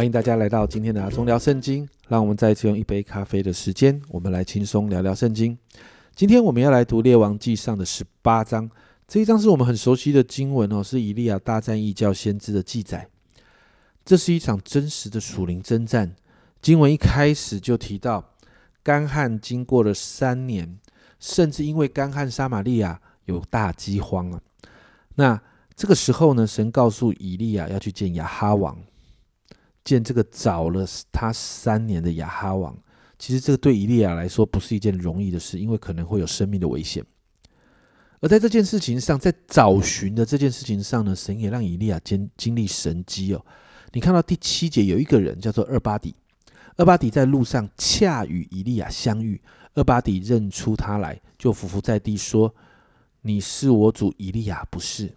欢迎大家来到今天的阿忠聊圣经。让我们再次用一杯咖啡的时间，我们来轻松聊聊圣经。今天我们要来读列王记上的十八章，这一章是我们很熟悉的经文哦，是以利亚大战异教先知的记载。这是一场真实的属灵征战。经文一开始就提到，干旱经过了三年，甚至因为干旱，撒玛利亚有大饥荒啊。那这个时候呢，神告诉以利亚要去见亚哈王。见这个找了他三年的亚哈王，其实这个对以利亚来说不是一件容易的事，因为可能会有生命的危险。而在这件事情上，在找寻的这件事情上呢，神也让以利亚经经历神机哦。你看到第七节有一个人叫做二巴底，二巴底在路上恰与以利亚相遇，二巴底认出他来，就伏伏在地说：“你是我主以利亚，不是？”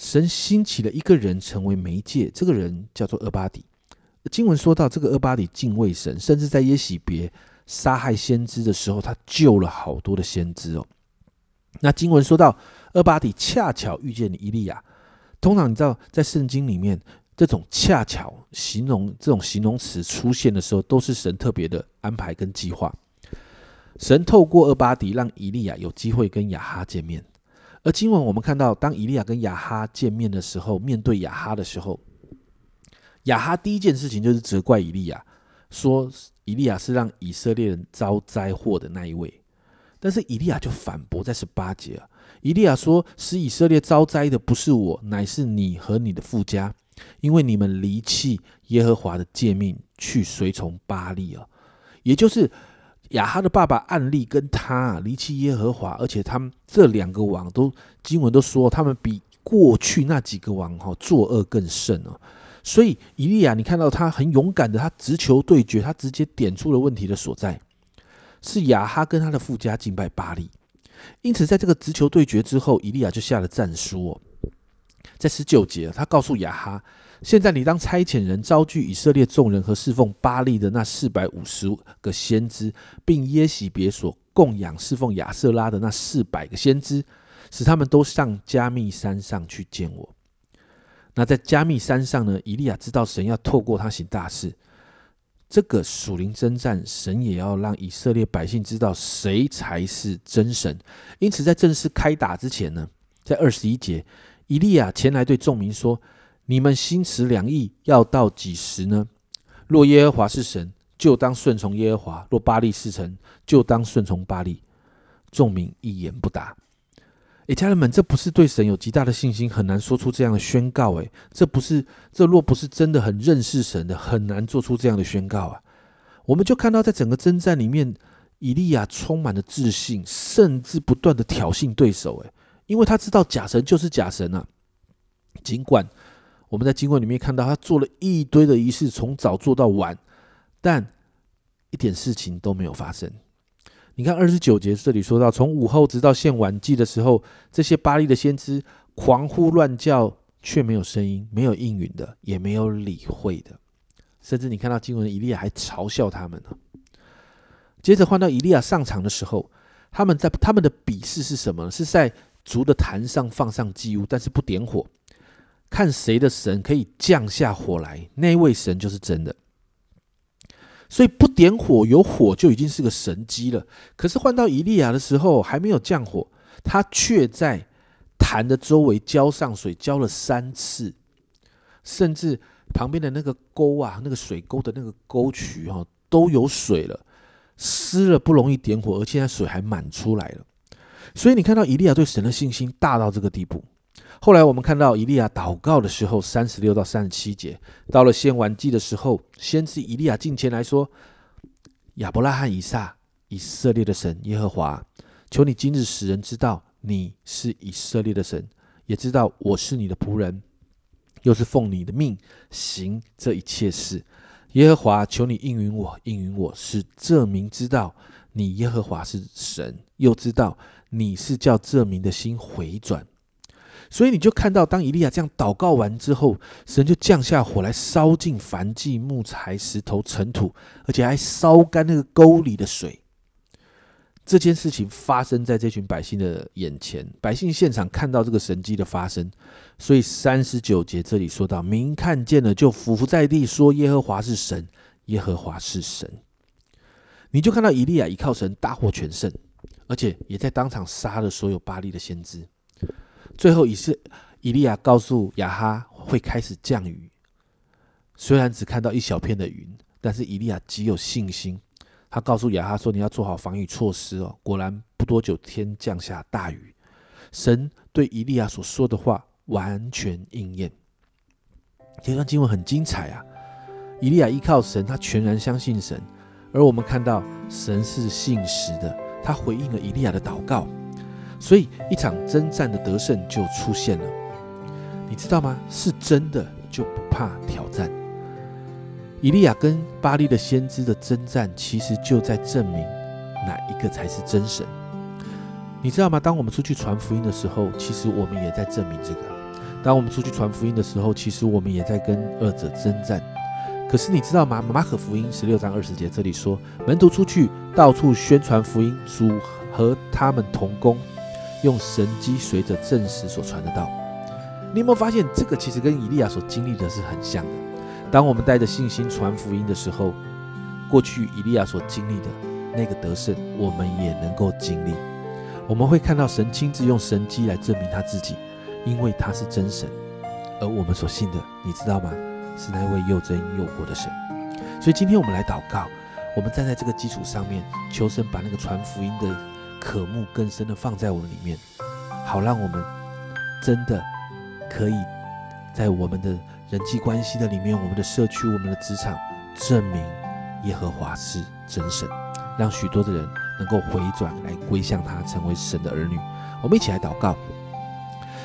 神兴起了一个人成为媒介，这个人叫做厄巴底。经文说到，这个厄巴底敬畏神，甚至在耶喜别杀害先知的时候，他救了好多的先知哦。那经文说到，厄巴底恰巧遇见了伊利亚。通常你知道，在圣经里面，这种恰巧形容这种形容词出现的时候，都是神特别的安排跟计划。神透过厄巴底让伊利亚有机会跟亚哈见面。而今晚我们看到，当以利亚跟亚哈见面的时候，面对亚哈的时候，亚哈第一件事情就是责怪以利亚，说以利亚是让以色列人遭灾祸的那一位。但是以利亚就反驳在十八节啊，以利亚说：“使以色列遭灾的不是我，乃是你和你的父家，因为你们离弃耶和华的诫命，去随从巴利啊。”也就是。亚哈的爸爸暗利跟他离弃耶和华，而且他们这两个王都经文都说他们比过去那几个王哈作恶更甚哦。所以以利亚，你看到他很勇敢的，他直球对决，他直接点出了问题的所在，是亚哈跟他的富家敬拜巴利。因此，在这个直球对决之后，以利亚就下了战书哦，在十九节，他告诉亚哈。现在你当差遣人招聚以色列众人和侍奉巴利的那四百五十个先知，并耶喜别所供养侍奉亚瑟拉的那四百个先知，使他们都上加密山上去见我。那在加密山上呢？以利亚知道神要透过他行大事。这个属灵征战，神也要让以色列百姓知道谁才是真神。因此，在正式开打之前呢，在二十一节，以利亚前来对众民说。你们心持两意，要到几时呢？若耶和华是神，就当顺从耶和华；若巴利是神，就当顺从巴利。众民一言不答。诶，家人们，这不是对神有极大的信心，很难说出这样的宣告。诶，这不是，这若不是真的很认识神的，很难做出这样的宣告啊。我们就看到，在整个征战里面，以利亚充满了自信，甚至不断的挑衅对手。诶，因为他知道假神就是假神啊，尽管。我们在经文里面看到，他做了一堆的仪式，从早做到晚，但一点事情都没有发生。你看二十九节这里说到，从午后直到献晚祭的时候，这些巴利的先知狂呼乱叫，却没有声音，没有应允的，也没有理会的，甚至你看到经文，以利亚还嘲笑他们呢。接着换到以利亚上场的时候，他们在他们的比试是什么？是在竹的坛上放上祭物，但是不点火。看谁的神可以降下火来，那位神就是真的。所以不点火，有火就已经是个神机了。可是换到以利亚的时候，还没有降火，他却在坛的周围浇上水，浇了三次，甚至旁边的那个沟啊，那个水沟的那个沟渠哈，都有水了，湿了不容易点火，而且水还满出来了。所以你看到以利亚对神的信心大到这个地步。后来我们看到以利亚祷告的时候，三十六到三十七节，到了献完祭的时候，先知以利亚进前来说：“亚伯拉罕、以撒、以色列的神耶和华，求你今日使人知道你是以色列的神，也知道我是你的仆人，又是奉你的命行这一切事。耶和华，求你应允我，应允我，使这名知道你耶和华是神，又知道你是叫这名的心回转。”所以你就看到，当以利亚这样祷告完之后，神就降下火来，烧尽凡祭、木材、石头、尘土，而且还烧干那个沟里的水。这件事情发生在这群百姓的眼前，百姓现场看到这个神迹的发生，所以三十九节这里说到：民看见了就伏伏在地，说耶和华是神，耶和华是神。你就看到以利亚依靠神大获全胜，而且也在当场杀了所有巴利的先知。最后，以是以利亚告诉亚哈会开始降雨，虽然只看到一小片的云，但是以利亚极有信心。他告诉亚哈说：“你要做好防御措施哦。”果然不多久，天降下大雨。神对以利亚所说的话完全应验。这段经文很精彩啊！以利亚依靠神，他全然相信神，而我们看到神是信实的，他回应了以利亚的祷告，所以一场征战的得胜就出现了。你知道吗？是真的就不怕挑战。以利亚跟巴利的先知的征战，其实就在证明哪一个才是真神。你知道吗？当我们出去传福音的时候，其实我们也在证明这个。当我们出去传福音的时候，其实我们也在跟二者征战。可是你知道吗？马可福音十六章二十节这里说，门徒出去到处宣传福音，主和他们同工，用神机随着证实所传的道。你有没有发现，这个其实跟以利亚所经历的是很像的？当我们带着信心传福音的时候，过去以利亚所经历的那个得胜，我们也能够经历。我们会看到神亲自用神迹来证明他自己，因为他是真神。而我们所信的，你知道吗？是那位又真又活的神。所以今天我们来祷告，我们站在这个基础上面，求神把那个传福音的渴慕更深的放在我们里面，好让我们真的可以在我们的。人际关系的里面，我们的社区、我们的职场，证明耶和华是真神，让许多的人能够回转来归向他，成为神的儿女。我们一起来祷告，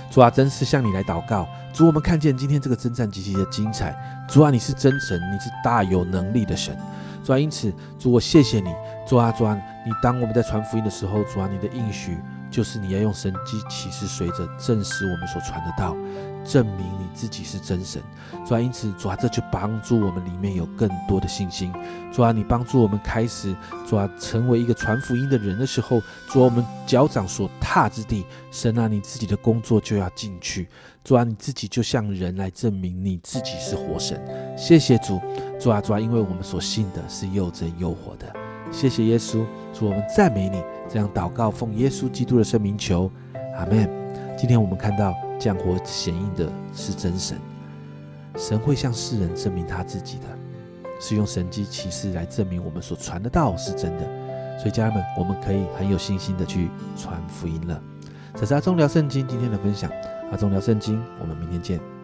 主啊，真是向你来祷告。主，我们看见今天这个征战极其的精彩。主啊，你是真神，你是大有能力的神。主啊，因此，主我谢谢你。主啊，主啊，你当我们在传福音的时候，主啊，你的应许就是你要用神机启示随着证实我们所传的道。证明你自己是真神，主啊，因此主啊，这就帮助我们里面有更多的信心。主啊，你帮助我们开始主啊，成为一个传福音的人的时候，主啊，我们脚掌所踏之地，神啊，你自己的工作就要进去。主啊，你自己就像人来证明你自己是活神。谢谢主，主啊，主啊，因为我们所信的是又真又活的。谢谢耶稣，主我们赞美你。这样祷告，奉耶稣基督的圣名求，阿门。今天我们看到。降火显应的是真神，神会向世人证明他自己的，是用神机骑士来证明我们所传的道是真的。所以家人们，我们可以很有信心的去传福音了。这是阿忠聊圣经今天的分享，阿忠聊圣经，我们明天见。